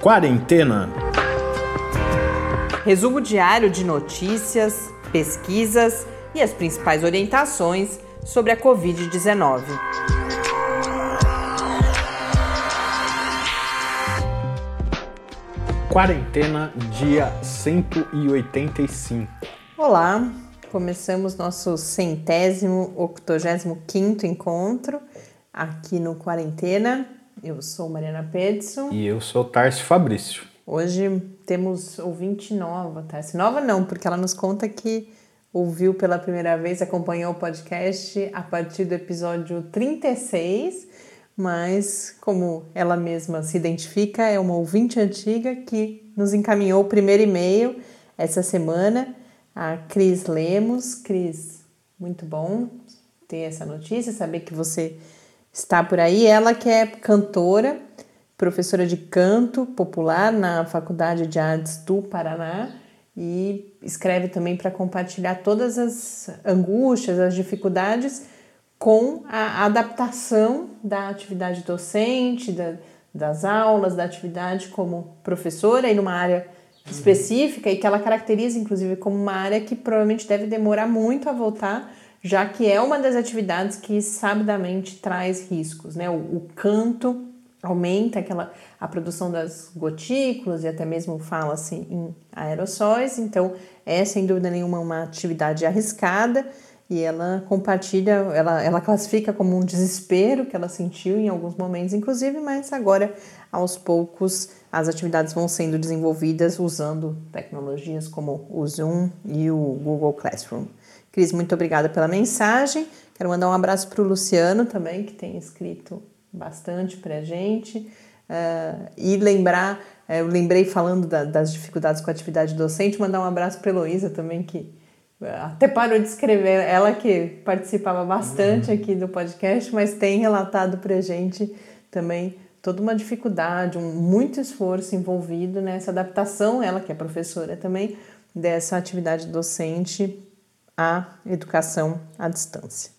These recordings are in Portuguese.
Quarentena. Resumo diário de notícias, pesquisas e as principais orientações sobre a Covid-19. Quarentena, dia 185. Olá, começamos nosso centésimo, octogésimo quinto encontro aqui no Quarentena. Eu sou Mariana Pedson. E eu sou Tarso Fabrício. Hoje temos ouvinte nova, Tarso. Nova não, porque ela nos conta que ouviu pela primeira vez, acompanhou o podcast a partir do episódio 36, mas como ela mesma se identifica, é uma ouvinte antiga que nos encaminhou o primeiro e-mail essa semana, a Cris Lemos. Cris, muito bom ter essa notícia, saber que você está por aí. Ela que é cantora, professora de canto popular na Faculdade de Artes do Paraná e escreve também para compartilhar todas as angústias, as dificuldades com a adaptação da atividade docente, da, das aulas, da atividade como professora e numa área específica e que ela caracteriza inclusive como uma área que provavelmente deve demorar muito a voltar já que é uma das atividades que sabidamente traz riscos, né? O, o canto aumenta aquela a produção das gotículas e até mesmo fala-se em aerossóis, então é sem dúvida nenhuma uma atividade arriscada e ela compartilha, ela, ela classifica como um desespero que ela sentiu em alguns momentos, inclusive, mas agora aos poucos as atividades vão sendo desenvolvidas usando tecnologias como o Zoom e o Google Classroom. Cris, muito obrigada pela mensagem. Quero mandar um abraço para o Luciano também, que tem escrito bastante para a gente. Uh, e lembrar, uh, eu lembrei falando da, das dificuldades com a atividade docente, mandar um abraço para a Heloísa também, que uh, até parou de escrever, ela que participava bastante uhum. aqui do podcast, mas tem relatado para a gente também toda uma dificuldade, um muito esforço envolvido nessa adaptação, ela que é professora também, dessa atividade docente a educação à distância.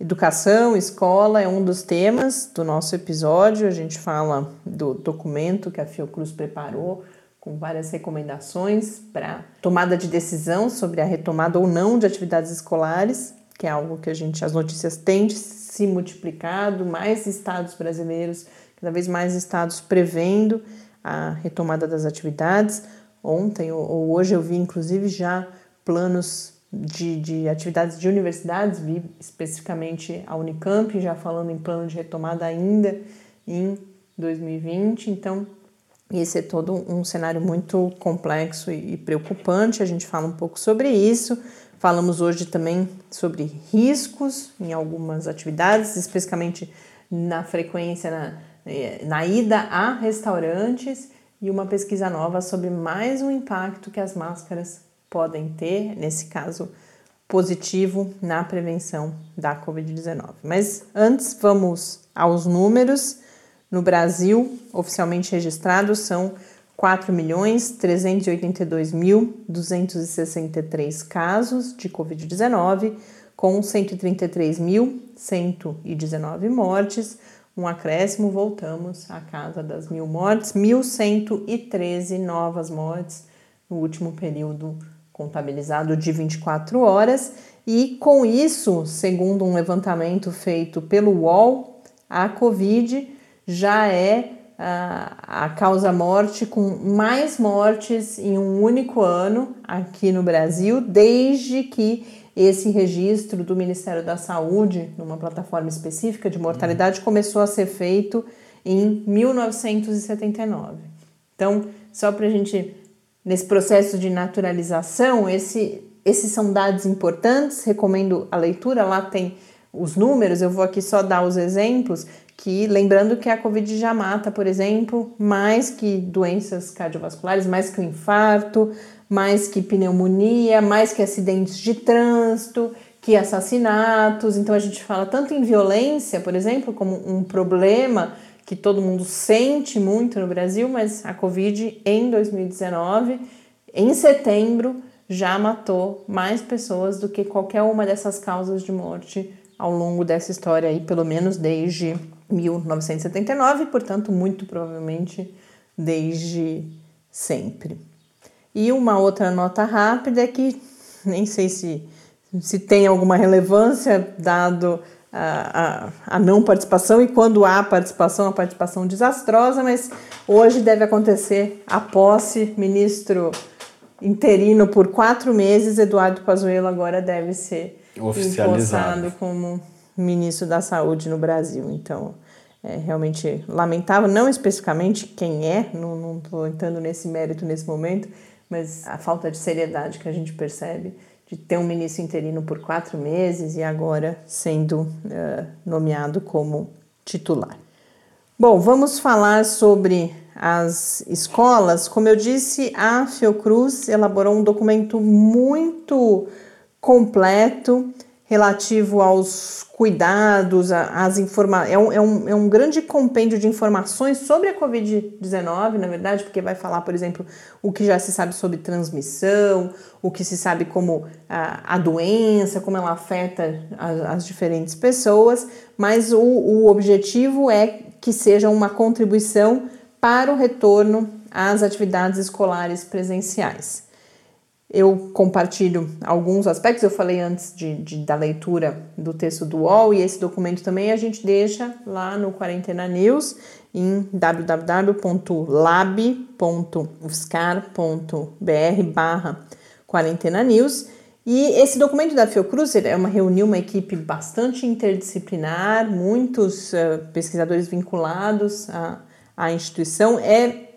Educação, escola é um dos temas do nosso episódio. A gente fala do documento que a Fiocruz preparou com várias recomendações para tomada de decisão sobre a retomada ou não de atividades escolares, que é algo que a gente as notícias têm se multiplicado, mais estados brasileiros, cada vez mais estados prevendo a retomada das atividades. Ontem ou hoje eu vi inclusive já planos de, de atividades de universidades, vi especificamente a Unicamp, já falando em plano de retomada ainda em 2020. Então, esse é todo um cenário muito complexo e preocupante. A gente fala um pouco sobre isso. Falamos hoje também sobre riscos em algumas atividades, especificamente na frequência na, eh, na ida a restaurantes e uma pesquisa nova sobre mais um impacto que as máscaras podem ter, nesse caso positivo, na prevenção da Covid-19. Mas antes, vamos aos números. No Brasil, oficialmente registrados são 4.382.263 casos de Covid-19, com 133.119 mortes, um acréscimo, voltamos à casa das mil mortes, 1.113 novas mortes no último período contabilizado de 24 horas, e com isso, segundo um levantamento feito pelo UOL, a Covid já é a, a causa-morte com mais mortes em um único ano aqui no Brasil, desde que esse registro do Ministério da Saúde, numa plataforma específica de mortalidade, começou a ser feito em 1979. Então, só para a gente nesse processo de naturalização, esse, esses são dados importantes, recomendo a leitura, lá tem os números, eu vou aqui só dar os exemplos, que lembrando que a Covid já mata, por exemplo, mais que doenças cardiovasculares, mais que o infarto, mais que pneumonia, mais que acidentes de trânsito, que assassinatos. Então a gente fala tanto em violência, por exemplo, como um problema que todo mundo sente muito no Brasil, mas a Covid em 2019, em setembro, já matou mais pessoas do que qualquer uma dessas causas de morte ao longo dessa história aí, pelo menos desde 1979, portanto, muito provavelmente desde sempre. E uma outra nota rápida é que nem sei se, se tem alguma relevância, dado a, a, a, não participação, e quando há participação, a participação desastrosa, mas hoje deve acontecer a posse, ministro interino por quatro meses, Eduardo Pazuello agora deve ser empossado como ministro da Saúde no Brasil. Então, é realmente lamentável, não especificamente quem é, não estou entrando nesse mérito nesse momento, mas a falta de seriedade que a gente percebe de ter um ministro interino por quatro meses e agora sendo uh, nomeado como titular. Bom, vamos falar sobre as escolas. Como eu disse, a Fiocruz elaborou um documento muito completo relativo aos cuidados, às informações. É um, é, um, é um grande compêndio de informações sobre a Covid-19, na verdade, porque vai falar, por exemplo, o que já se sabe sobre transmissão, o que se sabe como a, a doença, como ela afeta as, as diferentes pessoas, mas o, o objetivo é que seja uma contribuição para o retorno às atividades escolares presenciais. Eu compartilho alguns aspectos, eu falei antes de, de, da leitura do texto do UOL, e esse documento também a gente deixa lá no Quarentena News em www.lab.ufscar.br barra Quarentena News. E esse documento da Fiocruz é uma reuniu uma equipe bastante interdisciplinar, muitos uh, pesquisadores vinculados à, à instituição. É,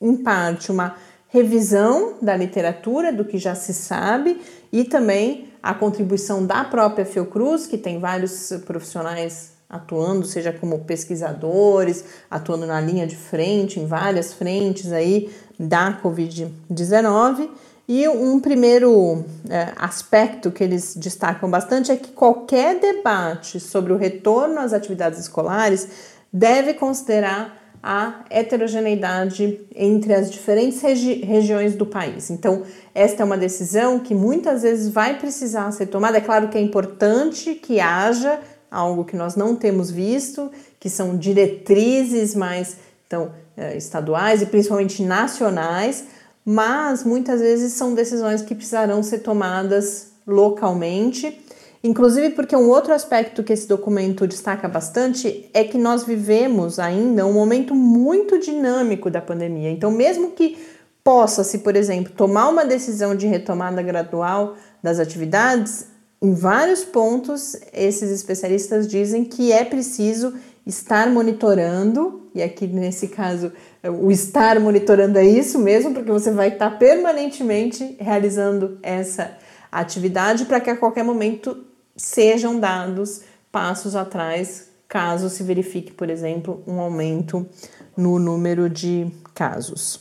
em parte, uma revisão da literatura, do que já se sabe, e também a contribuição da própria Fiocruz, que tem vários profissionais atuando, seja como pesquisadores, atuando na linha de frente, em várias frentes aí da Covid-19. E um primeiro é, aspecto que eles destacam bastante é que qualquer debate sobre o retorno às atividades escolares deve considerar a heterogeneidade entre as diferentes regi regiões do país. Então, esta é uma decisão que muitas vezes vai precisar ser tomada. É claro que é importante que haja algo que nós não temos visto, que são diretrizes mais então, eh, estaduais e principalmente nacionais, mas muitas vezes são decisões que precisarão ser tomadas localmente Inclusive porque um outro aspecto que esse documento destaca bastante é que nós vivemos ainda um momento muito dinâmico da pandemia. Então, mesmo que possa-se, por exemplo, tomar uma decisão de retomada gradual das atividades, em vários pontos esses especialistas dizem que é preciso estar monitorando, e aqui nesse caso o estar monitorando é isso mesmo, porque você vai estar permanentemente realizando essa atividade para que a qualquer momento sejam dados passos atrás caso se verifique, por exemplo, um aumento no número de casos.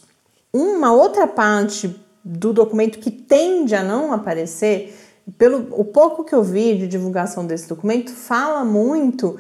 Uma outra parte do documento que tende a não aparecer, pelo o pouco que eu vi de divulgação desse documento, fala muito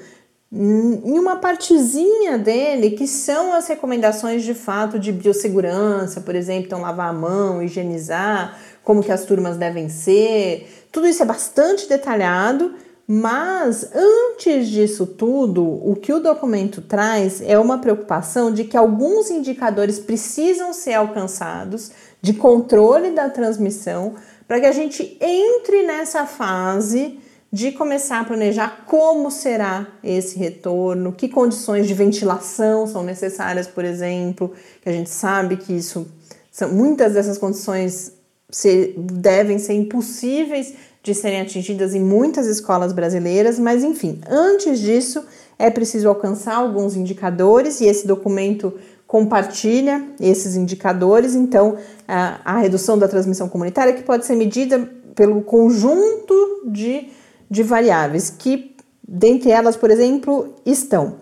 em uma partezinha dele que são as recomendações de fato de biossegurança, por exemplo, então lavar a mão, higienizar, como que as turmas devem ser, tudo isso é bastante detalhado, mas antes disso tudo, o que o documento traz é uma preocupação de que alguns indicadores precisam ser alcançados de controle da transmissão para que a gente entre nessa fase de começar a planejar como será esse retorno, que condições de ventilação são necessárias, por exemplo, que a gente sabe que isso são muitas dessas condições ser, devem ser impossíveis de serem atingidas em muitas escolas brasileiras, mas enfim, antes disso é preciso alcançar alguns indicadores e esse documento compartilha esses indicadores. Então, a, a redução da transmissão comunitária que pode ser medida pelo conjunto de, de variáveis, que dentre elas, por exemplo, estão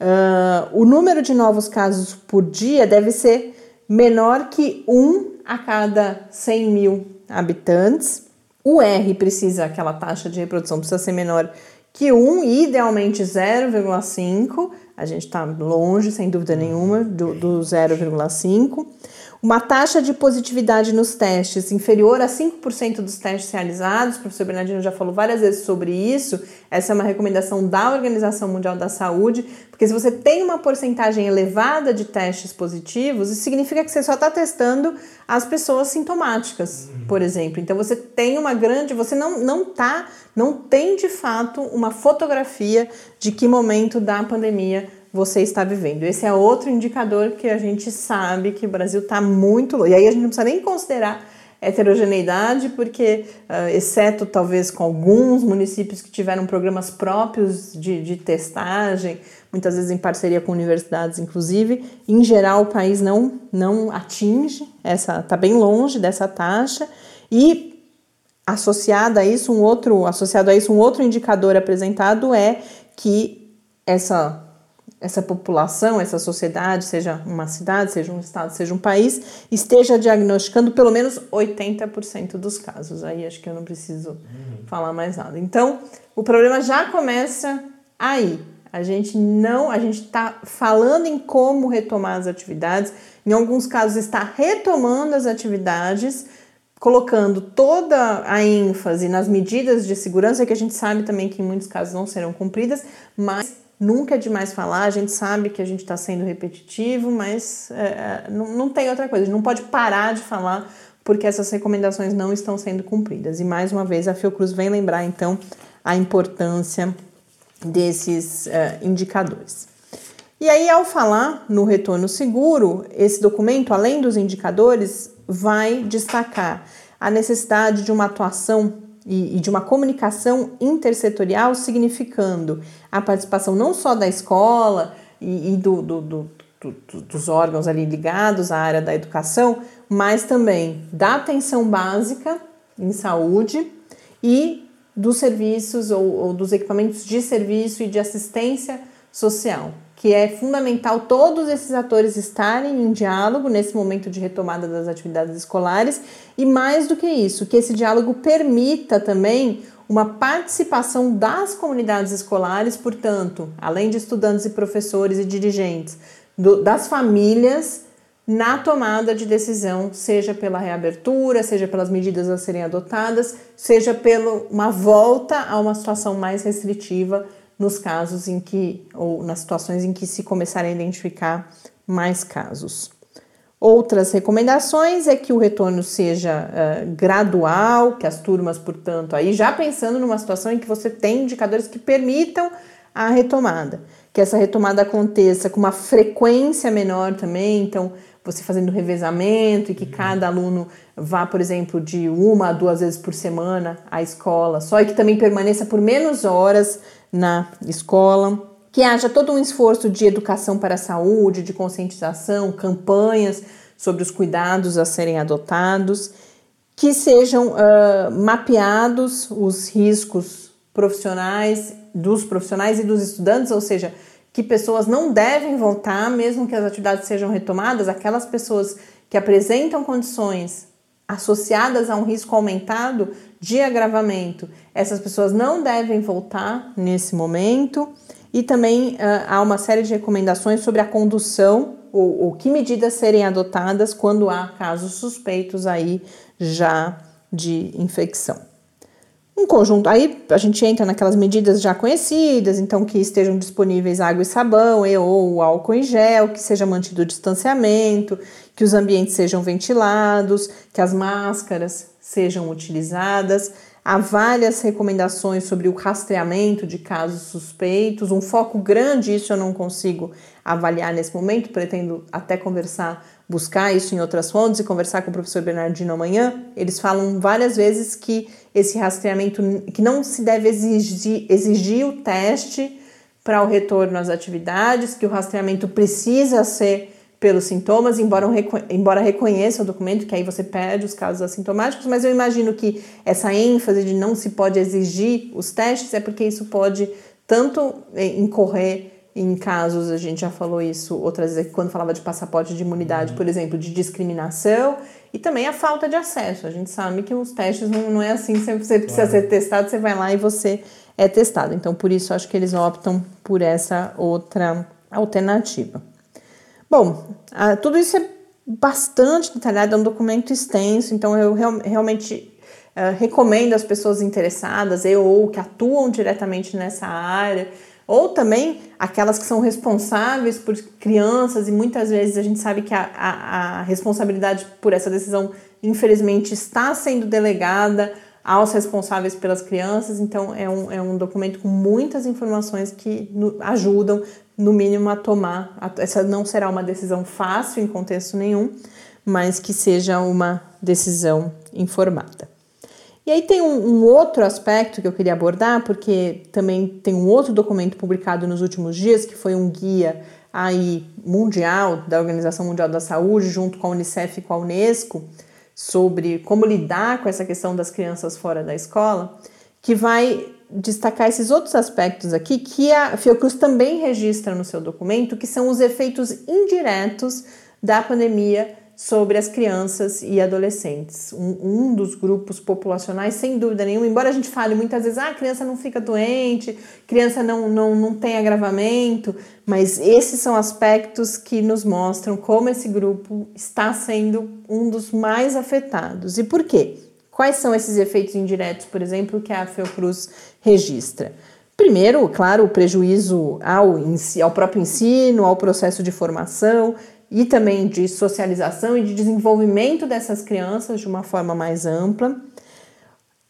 uh, o número de novos casos por dia deve ser menor que um a cada 100 mil habitantes. O R precisa, aquela taxa de reprodução precisa ser menor que 1, idealmente 0,5. A gente está longe, sem dúvida nenhuma, do, do 0,5 uma taxa de positividade nos testes inferior a 5% dos testes realizados, o professor Bernardino já falou várias vezes sobre isso, essa é uma recomendação da Organização Mundial da Saúde, porque se você tem uma porcentagem elevada de testes positivos, isso significa que você só está testando as pessoas sintomáticas, por exemplo. Então você tem uma grande, você não, não tá, não tem de fato uma fotografia de que momento da pandemia você está vivendo. Esse é outro indicador que a gente sabe que o Brasil está muito. E aí a gente não precisa nem considerar heterogeneidade, porque, uh, exceto talvez com alguns municípios que tiveram programas próprios de, de testagem, muitas vezes em parceria com universidades, inclusive, em geral o país não, não atinge essa, está bem longe dessa taxa. E associado a isso um outro, associado a isso um outro indicador apresentado é que essa essa população, essa sociedade, seja uma cidade, seja um estado, seja um país, esteja diagnosticando pelo menos 80% dos casos. Aí acho que eu não preciso uhum. falar mais nada. Então, o problema já começa aí. A gente não, a gente está falando em como retomar as atividades. Em alguns casos está retomando as atividades, colocando toda a ênfase nas medidas de segurança que a gente sabe também que em muitos casos não serão cumpridas, mas Nunca é demais falar, a gente sabe que a gente está sendo repetitivo, mas é, é, não, não tem outra coisa, a gente não pode parar de falar porque essas recomendações não estão sendo cumpridas. E mais uma vez a Fiocruz vem lembrar então a importância desses uh, indicadores. E aí, ao falar no retorno seguro, esse documento, além dos indicadores, vai destacar a necessidade de uma atuação e, e de uma comunicação intersetorial, significando a participação não só da escola e, e do, do, do, dos órgãos ali ligados à área da educação, mas também da atenção básica em saúde e dos serviços ou, ou dos equipamentos de serviço e de assistência social que é fundamental todos esses atores estarem em diálogo nesse momento de retomada das atividades escolares. E mais do que isso, que esse diálogo permita também uma participação das comunidades escolares, portanto, além de estudantes e professores e dirigentes, do, das famílias na tomada de decisão, seja pela reabertura, seja pelas medidas a serem adotadas, seja pela uma volta a uma situação mais restritiva nos casos em que, ou nas situações em que se começarem a identificar mais casos. Outras recomendações é que o retorno seja uh, gradual, que as turmas, portanto, aí já pensando numa situação em que você tem indicadores que permitam a retomada, que essa retomada aconteça com uma frequência menor também, então você fazendo revezamento e que cada aluno vá, por exemplo, de uma a duas vezes por semana à escola, só e que também permaneça por menos horas na escola, que haja todo um esforço de educação para a saúde, de conscientização, campanhas sobre os cuidados a serem adotados, que sejam uh, mapeados os riscos profissionais dos profissionais e dos estudantes, ou seja, que pessoas não devem voltar, mesmo que as atividades sejam retomadas, aquelas pessoas que apresentam condições associadas a um risco aumentado de agravamento, essas pessoas não devem voltar nesse momento. E também uh, há uma série de recomendações sobre a condução ou, ou que medidas serem adotadas quando há casos suspeitos aí já de infecção. Um conjunto, aí a gente entra naquelas medidas já conhecidas, então que estejam disponíveis água e sabão e ou álcool em gel, que seja mantido o distanciamento, que os ambientes sejam ventilados, que as máscaras sejam utilizadas. Há várias recomendações sobre o rastreamento de casos suspeitos, um foco grande, isso eu não consigo avaliar nesse momento, pretendo até conversar, buscar isso em outras fontes e conversar com o professor Bernardino amanhã. Eles falam várias vezes que esse rastreamento, que não se deve exigir, exigir o teste para o retorno às atividades, que o rastreamento precisa ser pelos sintomas, embora, embora reconheça o documento, que aí você perde os casos assintomáticos, mas eu imagino que essa ênfase de não se pode exigir os testes é porque isso pode tanto eh, incorrer em casos, a gente já falou isso outras vezes, quando falava de passaporte de imunidade, uhum. por exemplo, de discriminação e também a falta de acesso. A gente sabe que os testes não, não é assim, você, você precisa ser testado, você vai lá e você é testado. Então, por isso, acho que eles optam por essa outra alternativa. Bom, tudo isso é bastante detalhado, é um documento extenso, então eu real, realmente uh, recomendo às pessoas interessadas, eu ou que atuam diretamente nessa área, ou também aquelas que são responsáveis por crianças, e muitas vezes a gente sabe que a, a, a responsabilidade por essa decisão, infelizmente, está sendo delegada aos responsáveis pelas crianças, então é um, é um documento com muitas informações que no, ajudam no mínimo, a tomar. Essa não será uma decisão fácil em contexto nenhum, mas que seja uma decisão informada. E aí tem um, um, outro aspecto que eu queria abordar, porque também tem um outro documento publicado nos últimos dias, que foi um guia aí mundial da Organização Mundial da Saúde, junto com a Unicef e com a Unesco, sobre como lidar com essa questão das crianças fora da escola, que vai destacar esses outros aspectos aqui que a Fiocruz também registra no seu documento, que são os efeitos indiretos da pandemia sobre as crianças e adolescentes. Um, um, dos grupos populacionais, sem dúvida nenhuma, embora a gente fale muitas vezes, ah, a criança não fica doente, criança não, não, não tem agravamento, mas esses são aspectos que nos mostram como esse grupo está sendo um dos mais afetados. E por quê? Quais são esses efeitos indiretos, por exemplo, que a Fiocruz registra? Primeiro, claro, o prejuízo ao, ao próprio ensino, ao processo de formação e também de socialização e de desenvolvimento dessas crianças de uma forma mais ampla.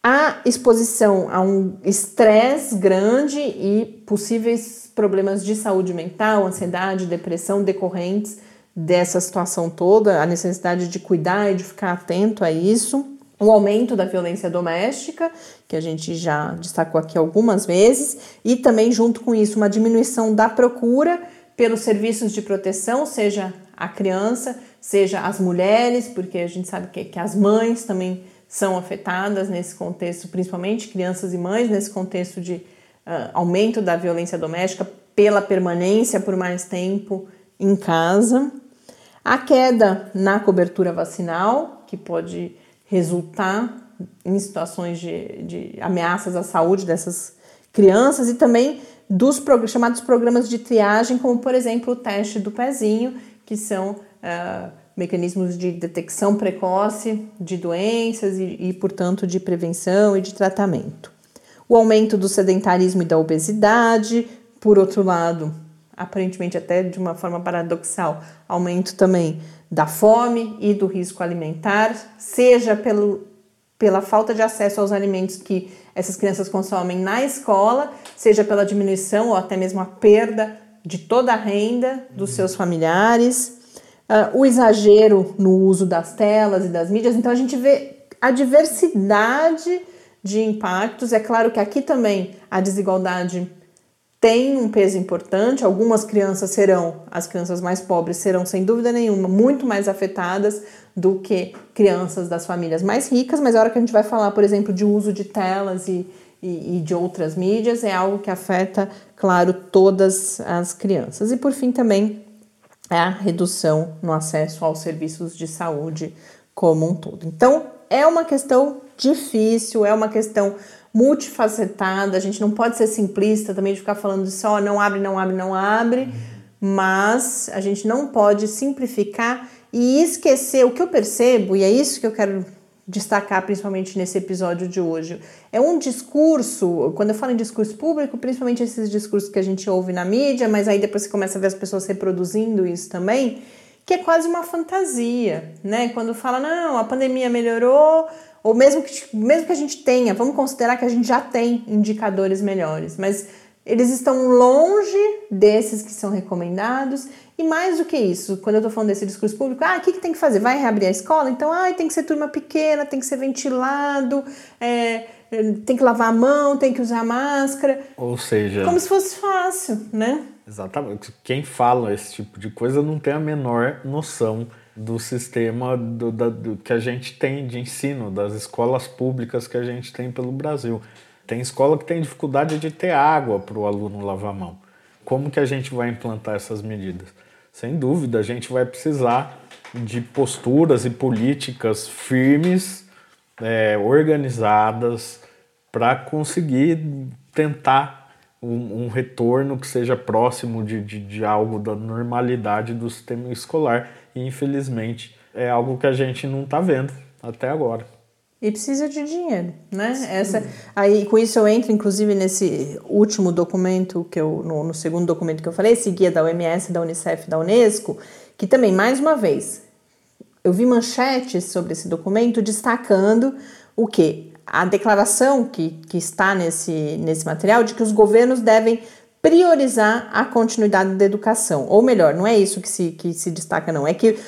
A exposição a um estresse grande e possíveis problemas de saúde mental, ansiedade, depressão decorrentes dessa situação toda, a necessidade de cuidar e de ficar atento a isso o aumento da violência doméstica, que a gente já destacou aqui algumas vezes, e também, junto com isso, uma diminuição da procura pelos serviços de proteção, seja a criança, seja as mulheres, porque a gente sabe que, que as mães também são afetadas nesse contexto, principalmente crianças e mães, nesse contexto de uh, aumento da violência doméstica pela permanência por mais tempo em casa. A queda na cobertura vacinal, que pode resultar em situações de, de ameaças à saúde dessas crianças e também dos chamados programas de triagem, como por exemplo o teste do pezinho, que são uh, mecanismos de detecção precoce de doenças e, e, portanto, de prevenção e de tratamento. O aumento do sedentarismo e da obesidade, por outro lado, aparentemente até de uma forma paradoxal, aumento também da fome e do risco alimentar, seja pelo, pela falta de acesso aos alimentos que essas crianças consomem na escola, seja pela diminuição ou até mesmo a perda de toda a renda dos seus familiares, uh, o exagero no uso das telas e das mídias. Então a gente vê a diversidade de impactos. É claro que aqui também a desigualdade tem um peso importante. Algumas crianças serão, as crianças mais pobres serão sem dúvida nenhuma muito mais afetadas do que crianças das famílias mais ricas, mas a hora que a gente vai falar, por exemplo, de uso de telas e, e, e de outras mídias, é algo que afeta, claro, todas as crianças. E por fim também a redução no acesso aos serviços de saúde como um todo. Então, é uma questão difícil, é uma questão multifacetada, a gente não pode ser simplista também de ficar falando só não abre, não abre, não abre, mas a gente não pode simplificar e esquecer o que eu percebo, e é isso que eu quero destacar principalmente nesse episódio de hoje. É um discurso, quando eu falo em discurso público, principalmente esses discursos que a gente ouve na mídia, mas aí depois você começa a ver as pessoas reproduzindo isso também, que é quase uma fantasia, né? Quando fala, não, a pandemia melhorou, ou mesmo que, mesmo que a gente tenha, vamos considerar que a gente já tem indicadores melhores, mas eles estão longe desses que são recomendados. E mais do que isso, quando eu estou falando desse discurso público, ah, o que, que tem que fazer? Vai reabrir a escola? Então, ah, tem que ser turma pequena, tem que ser ventilado, é, tem que lavar a mão, tem que usar máscara. Ou seja. Como se fosse fácil, né? Exatamente. Quem fala esse tipo de coisa não tem a menor noção do sistema do, da, do, que a gente tem de ensino, das escolas públicas que a gente tem pelo Brasil. Tem escola que tem dificuldade de ter água para o aluno lavar a mão. Como que a gente vai implantar essas medidas? Sem dúvida, a gente vai precisar de posturas e políticas firmes, é, organizadas, para conseguir tentar um, um retorno que seja próximo de, de, de algo da normalidade do sistema escolar. E infelizmente é algo que a gente não está vendo até agora. E precisa de dinheiro, né? Essa, aí com isso eu entro, inclusive, nesse último documento que eu, no, no, segundo documento que eu falei, esse guia da OMS, da Unicef, da Unesco, que também, mais uma vez, eu vi manchetes sobre esse documento destacando o que? A declaração que, que está nesse, nesse material de que os governos devem priorizar a continuidade da educação. Ou melhor, não é isso que se, que se destaca, não. É que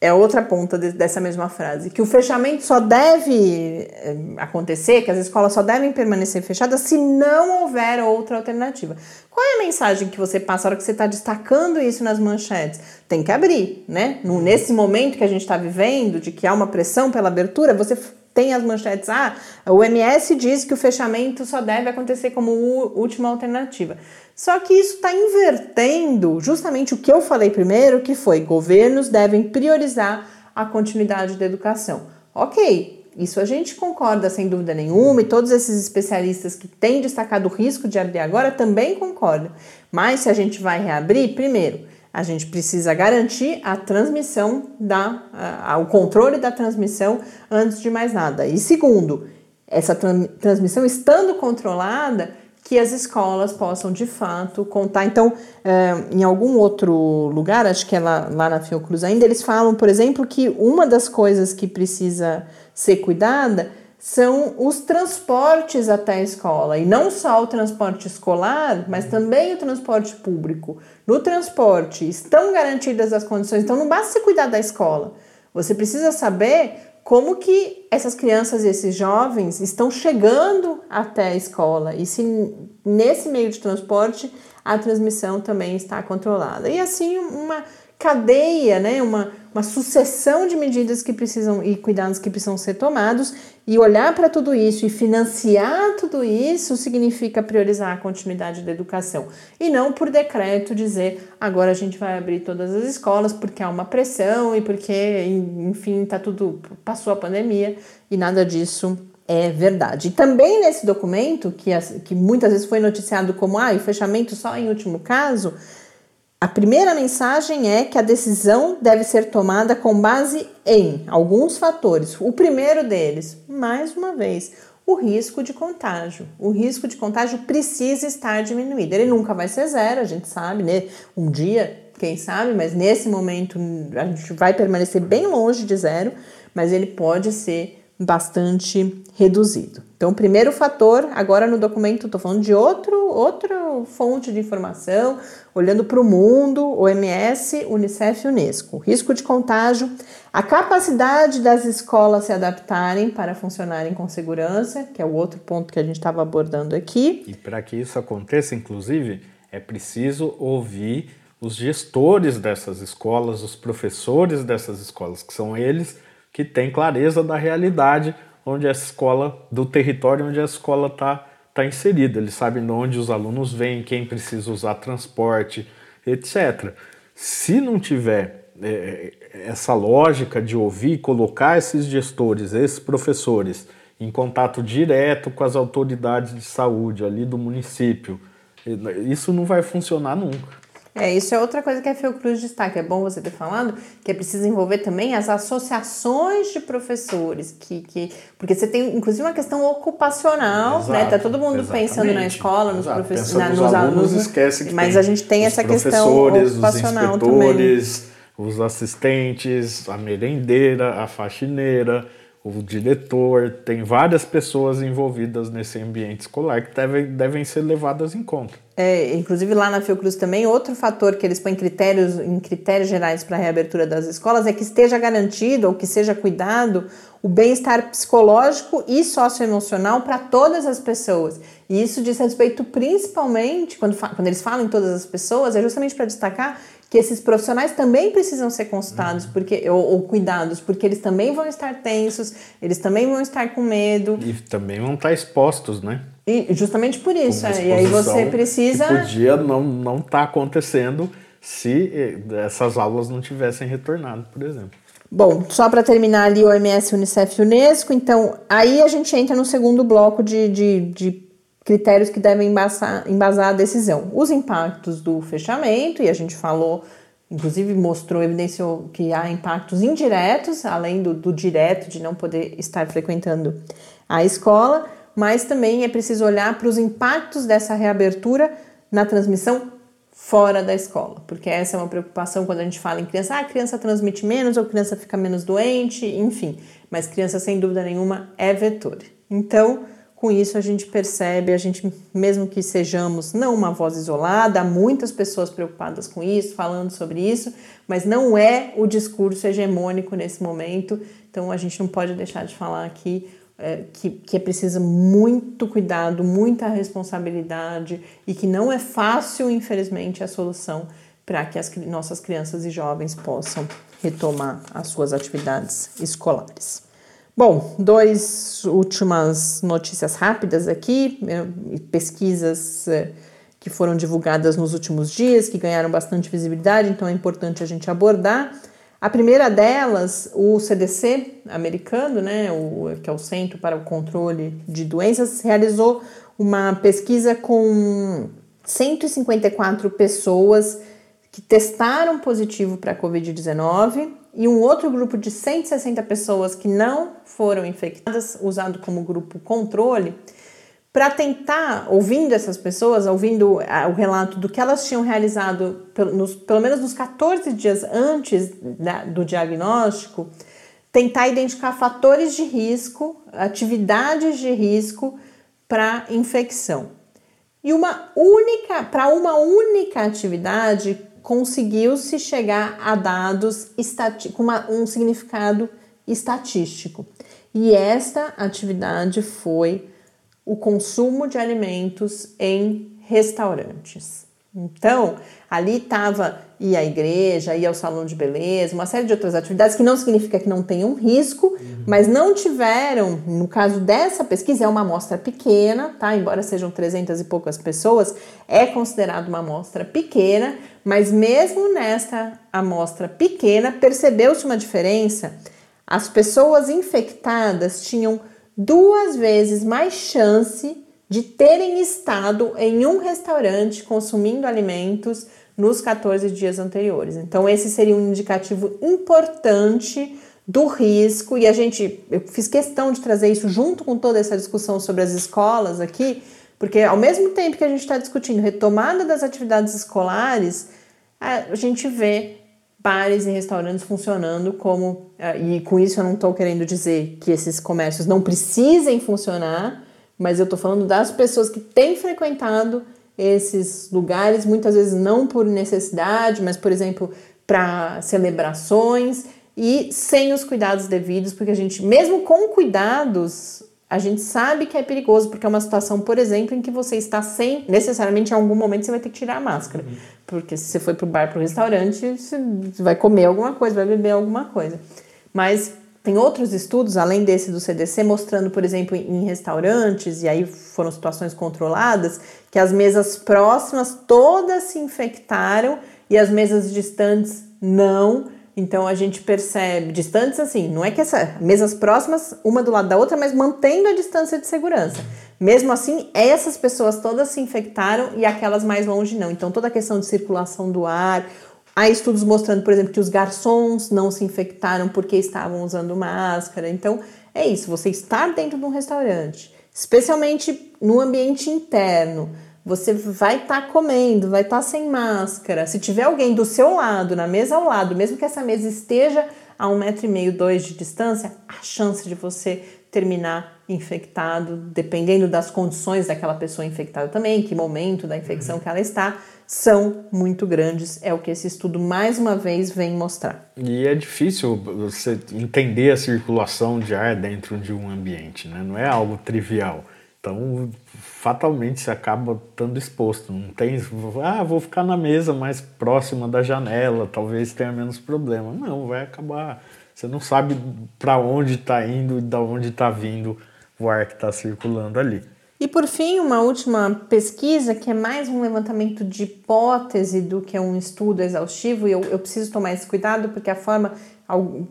é outra ponta de, dessa mesma frase, que o fechamento só deve eh, acontecer, que as escolas só devem permanecer fechadas se não houver outra alternativa. Qual é a mensagem que você passa a hora que você está destacando isso nas manchetes? Tem que abrir, né? No, nesse momento que a gente está vivendo, de que há uma pressão pela abertura, você tem as manchetes, ah, o MS diz que o fechamento só deve acontecer como última alternativa. Só que isso está invertendo justamente o que eu falei primeiro, que foi governos devem priorizar a continuidade da educação. Ok, isso a gente concorda sem dúvida nenhuma, e todos esses especialistas que têm destacado o risco de abrir agora também concordam. Mas se a gente vai reabrir, primeiro, a gente precisa garantir a transmissão da, a, o controle da transmissão antes de mais nada. E segundo, essa transmissão estando controlada, que as escolas possam de fato contar. Então, é, em algum outro lugar, acho que é lá, lá na Fiocruz ainda, eles falam, por exemplo, que uma das coisas que precisa ser cuidada são os transportes até a escola. E não só o transporte escolar, mas também o transporte público. No transporte estão garantidas as condições, então não basta você cuidar da escola. Você precisa saber como que essas crianças e esses jovens estão chegando até a escola e se nesse meio de transporte a transmissão também está controlada. E assim uma cadeia, né, uma, uma sucessão de medidas que precisam e cuidados que precisam ser tomados. E olhar para tudo isso e financiar tudo isso significa priorizar a continuidade da educação. E não por decreto dizer agora a gente vai abrir todas as escolas porque há uma pressão e porque enfim tá tudo passou a pandemia. E nada disso é verdade. E também nesse documento que, que muitas vezes foi noticiado como ah, fechamento só em último caso, a primeira mensagem é que a decisão deve ser tomada com base em alguns fatores. O primeiro deles, mais uma vez, o risco de contágio. O risco de contágio precisa estar diminuído. Ele nunca vai ser zero, a gente sabe, né? Um dia, quem sabe, mas nesse momento a gente vai permanecer bem longe de zero, mas ele pode ser bastante reduzido. Então, primeiro fator, agora no documento, estou falando de outro, outra fonte de informação, olhando para o mundo, OMS, Unicef e Unesco. Risco de contágio, a capacidade das escolas se adaptarem para funcionarem com segurança, que é o outro ponto que a gente estava abordando aqui. E para que isso aconteça, inclusive, é preciso ouvir os gestores dessas escolas, os professores dessas escolas, que são eles que têm clareza da realidade onde essa escola, do território onde a escola está tá inserida. Eles sabem de onde os alunos vêm, quem precisa usar transporte, etc. Se não tiver é, essa lógica de ouvir, colocar esses gestores, esses professores, em contato direto com as autoridades de saúde ali do município, isso não vai funcionar nunca. É, isso é outra coisa que a Fiocruz destaca. É bom você ter falado que é preciso envolver também as associações de professores, que, que porque você tem inclusive uma questão ocupacional, Exato, né? Tá todo mundo exatamente. pensando na escola, nos professores, nos alunos, esquece que mas a gente tem essa questão ocupacional os também. os assistentes, a merendeira, a faxineira, o diretor, tem várias pessoas envolvidas nesse ambiente escolar que devem, devem ser levadas em conta. É, inclusive lá na Fiocruz também, outro fator que eles põem critérios, em critérios gerais para a reabertura das escolas é que esteja garantido ou que seja cuidado o bem-estar psicológico e socioemocional para todas as pessoas. E isso diz respeito principalmente, quando, quando eles falam em todas as pessoas, é justamente para destacar que esses profissionais também precisam ser consultados uhum. porque ou, ou, cuidados, porque eles também vão estar tensos, eles também vão estar com medo. E também vão estar expostos, né? E justamente por isso. É, e aí você precisa. Que podia não não tá acontecendo se eh, essas aulas não tivessem retornado, por exemplo. Bom, só para terminar ali o OMS, Unicef e Unesco, então aí a gente entra no segundo bloco de, de, de critérios que devem embasar, embasar a decisão. Os impactos do fechamento, e a gente falou, inclusive mostrou, evidenciou que há impactos indiretos, além do, do direto de não poder estar frequentando a escola, mas também é preciso olhar para os impactos dessa reabertura na transmissão fora da escola, porque essa é uma preocupação quando a gente fala em criança, ah, a criança transmite menos ou a criança fica menos doente, enfim, mas criança sem dúvida nenhuma é vetor. Então, com isso a gente percebe, a gente mesmo que sejamos não uma voz isolada, há muitas pessoas preocupadas com isso, falando sobre isso, mas não é o discurso hegemônico nesse momento. Então a gente não pode deixar de falar aqui é, que, que é preciso muito cuidado, muita responsabilidade e que não é fácil, infelizmente, a solução para que as nossas crianças e jovens possam retomar as suas atividades escolares. Bom, duas últimas notícias rápidas aqui, é, pesquisas é, que foram divulgadas nos últimos dias, que ganharam bastante visibilidade, então é importante a gente abordar. A primeira delas, o CDC americano, né, o, que é o Centro para o Controle de Doenças, realizou uma pesquisa com 154 pessoas que testaram positivo para a Covid-19 e um outro grupo de 160 pessoas que não foram infectadas, usado como grupo controle, para tentar, ouvindo essas pessoas, ouvindo o relato do que elas tinham realizado, nos, pelo menos nos 14 dias antes da, do diagnóstico, tentar identificar fatores de risco, atividades de risco para infecção. E uma única, para uma única atividade, conseguiu-se chegar a dados com uma, um significado estatístico. E esta atividade foi o consumo de alimentos em restaurantes. Então, ali estava ir à igreja, ir ao salão de beleza, uma série de outras atividades que não significa que não tenham risco, uhum. mas não tiveram, no caso dessa pesquisa, é uma amostra pequena, tá? Embora sejam 300 e poucas pessoas, é considerado uma amostra pequena, mas mesmo nesta amostra pequena, percebeu-se uma diferença. As pessoas infectadas tinham duas vezes mais chance de terem estado em um restaurante consumindo alimentos nos 14 dias anteriores. Então, esse seria um indicativo importante do risco, e a gente, eu fiz questão de trazer isso junto com toda essa discussão sobre as escolas aqui, porque ao mesmo tempo que a gente está discutindo retomada das atividades escolares, a gente vê bares e restaurantes funcionando como. Eh, e com isso eu não estou querendo dizer que esses comércios não precisem funcionar, mas eu estou falando das pessoas que têm frequentado esses lugares, muitas vezes não por necessidade, mas, por exemplo, para celebrações e sem os cuidados devidos, porque a gente, mesmo com cuidados, a gente sabe que é perigoso, porque é uma situação, por exemplo, em que você está sem, necessariamente em algum momento você vai ter que tirar a máscara. Uhum. Porque se você foi para o bar, para o restaurante, você vai comer alguma coisa, vai beber alguma coisa. Mas tem outros estudos, além desse do CDC, mostrando, por exemplo, em restaurantes, e aí foram situações controladas, que as mesas próximas todas se infectaram e as mesas distantes não. Então a gente percebe, distantes assim, não é que essas mesas próximas, uma do lado da outra, mas mantendo a distância de segurança. Mesmo assim, essas pessoas todas se infectaram e aquelas mais longe não. Então toda a questão de circulação do ar, há estudos mostrando, por exemplo, que os garçons não se infectaram porque estavam usando máscara. Então é isso, você estar dentro de um restaurante, especialmente no ambiente interno, você vai estar tá comendo, vai estar tá sem máscara. Se tiver alguém do seu lado, na mesa ao lado, mesmo que essa mesa esteja a um metro e meio, dois de distância, a chance de você terminar infectado, dependendo das condições daquela pessoa infectada também, que momento da infecção que ela está, são muito grandes. É o que esse estudo mais uma vez vem mostrar. E é difícil você entender a circulação de ar dentro de um ambiente, né? Não é algo trivial. Então, fatalmente você acaba estando exposto. Não tem, ah, vou ficar na mesa mais próxima da janela, talvez tenha menos problema. Não, vai acabar. Você não sabe para onde está indo e da onde está vindo o ar que está circulando ali. E por fim, uma última pesquisa que é mais um levantamento de hipótese do que um estudo exaustivo, e eu, eu preciso tomar esse cuidado porque a forma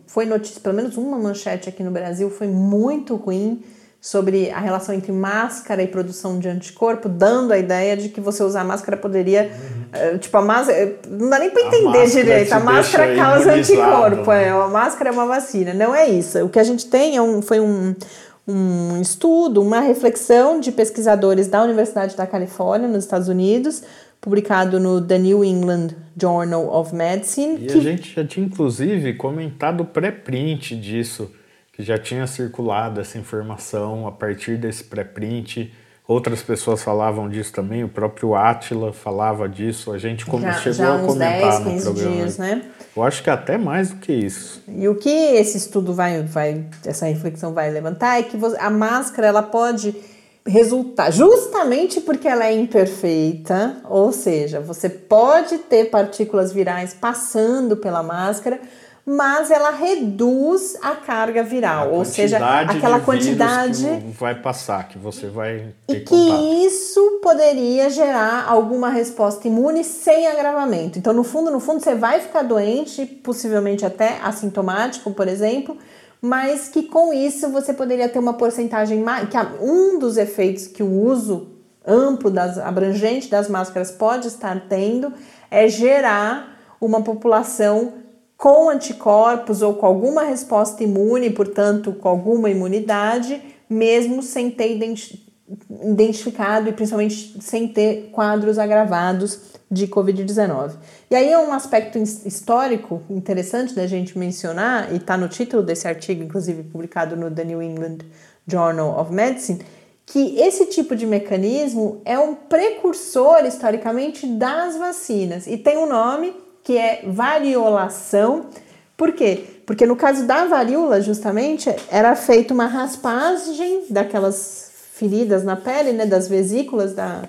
foi notícia, pelo menos uma manchete aqui no Brasil, foi muito ruim sobre a relação entre máscara e produção de anticorpo, dando a ideia de que você usar máscara poderia. Uhum. tipo, a máscara. Não dá nem para entender direito. A máscara causa anticorpo. Né? É, a máscara é uma vacina. Não é isso. O que a gente tem é um, foi um, um estudo, uma reflexão de pesquisadores da Universidade da Califórnia, nos Estados Unidos, publicado no The New England Journal of Medicine. E que... a gente já tinha, inclusive, comentado pré-print disso que já tinha circulado essa informação a partir desse pré-print. Outras pessoas falavam disso também, o próprio Atila falava disso, a gente como já, chegou já a comentar 10, no programa. Dias, né? Eu acho que até mais do que isso. E o que esse estudo vai, vai essa reflexão vai levantar é que a máscara ela pode resultar justamente porque ela é imperfeita, ou seja, você pode ter partículas virais passando pela máscara, mas ela reduz a carga viral, a ou seja, aquela quantidade que vai passar, que você vai ter e que isso poderia gerar alguma resposta imune sem agravamento. Então, no fundo, no fundo, você vai ficar doente, possivelmente até assintomático, por exemplo, mas que com isso você poderia ter uma porcentagem que um dos efeitos que o uso amplo das abrangente das máscaras pode estar tendo é gerar uma população com anticorpos ou com alguma resposta imune, portanto, com alguma imunidade, mesmo sem ter identificado e principalmente sem ter quadros agravados de Covid-19. E aí é um aspecto histórico interessante da gente mencionar, e está no título desse artigo, inclusive publicado no The New England Journal of Medicine, que esse tipo de mecanismo é um precursor historicamente das vacinas e tem um nome que é variolação. Por quê? Porque no caso da varíola, justamente, era feita uma raspagem daquelas feridas na pele, né, das vesículas da,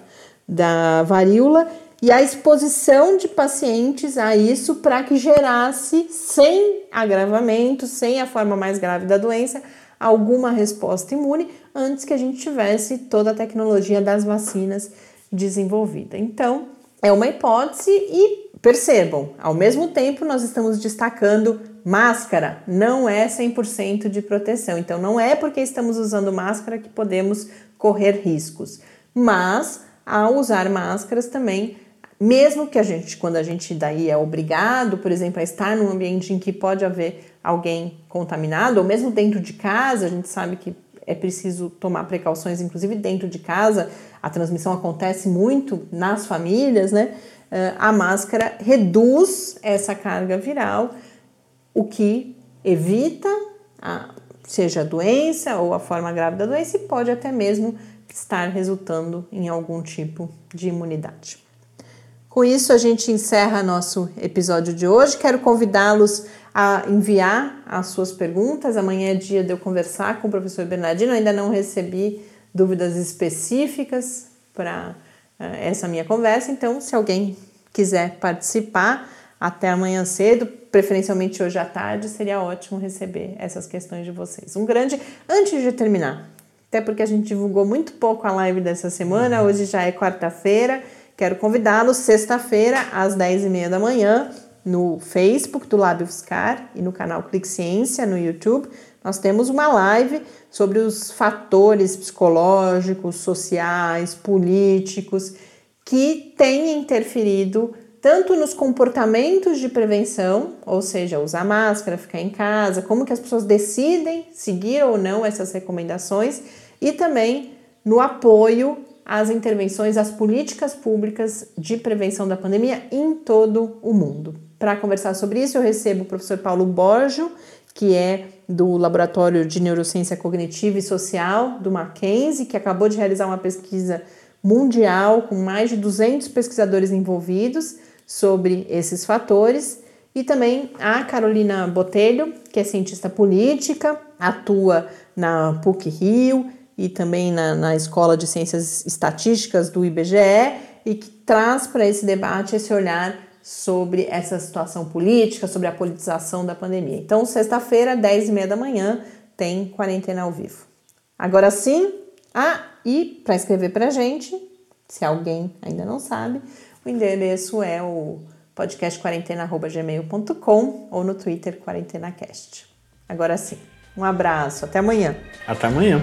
da varíola, e a exposição de pacientes a isso para que gerasse, sem agravamento, sem a forma mais grave da doença, alguma resposta imune antes que a gente tivesse toda a tecnologia das vacinas desenvolvida. Então, é uma hipótese e Percebam, ao mesmo tempo nós estamos destacando máscara, não é 100% de proteção. Então não é porque estamos usando máscara que podemos correr riscos. Mas ao usar máscaras também, mesmo que a gente, quando a gente daí é obrigado, por exemplo, a estar num ambiente em que pode haver alguém contaminado, ou mesmo dentro de casa, a gente sabe que é preciso tomar precauções, inclusive dentro de casa, a transmissão acontece muito nas famílias, né? A máscara reduz essa carga viral, o que evita a, seja a doença ou a forma grave da doença e pode até mesmo estar resultando em algum tipo de imunidade. Com isso, a gente encerra nosso episódio de hoje. Quero convidá-los a enviar as suas perguntas. Amanhã é dia de eu conversar com o professor Bernardino. ainda não recebi dúvidas específicas para eh, essa minha conversa. Então, se alguém quiser participar até amanhã cedo, preferencialmente hoje à tarde, seria ótimo receber essas questões de vocês. Um grande. Antes de terminar, até porque a gente divulgou muito pouco a live dessa semana, hoje já é quarta-feira. Quero convidá-los sexta-feira, às 10h30 da manhã, no Facebook do Lábio Fiscar e no canal Clique Ciência no YouTube. Nós temos uma live sobre os fatores psicológicos, sociais, políticos que têm interferido tanto nos comportamentos de prevenção, ou seja, usar máscara, ficar em casa, como que as pessoas decidem seguir ou não essas recomendações e também no apoio às intervenções, às políticas públicas de prevenção da pandemia em todo o mundo. Para conversar sobre isso, eu recebo o professor Paulo Borjo, que é do Laboratório de Neurociência Cognitiva e Social do Mackenzie, que acabou de realizar uma pesquisa mundial com mais de 200 pesquisadores envolvidos sobre esses fatores. E também a Carolina Botelho, que é cientista política, atua na PUC Rio e também na, na Escola de Ciências Estatísticas do IBGE e que traz para esse debate esse olhar sobre essa situação política, sobre a politização da pandemia. Então, sexta-feira, 10 e meia da manhã, tem quarentena ao vivo. Agora sim, ah, e para escrever para a gente, se alguém ainda não sabe, o endereço é o podcastquarentena.gmail.com ou no Twitter QuarentenaCast. Agora sim, um abraço, até amanhã. Até amanhã.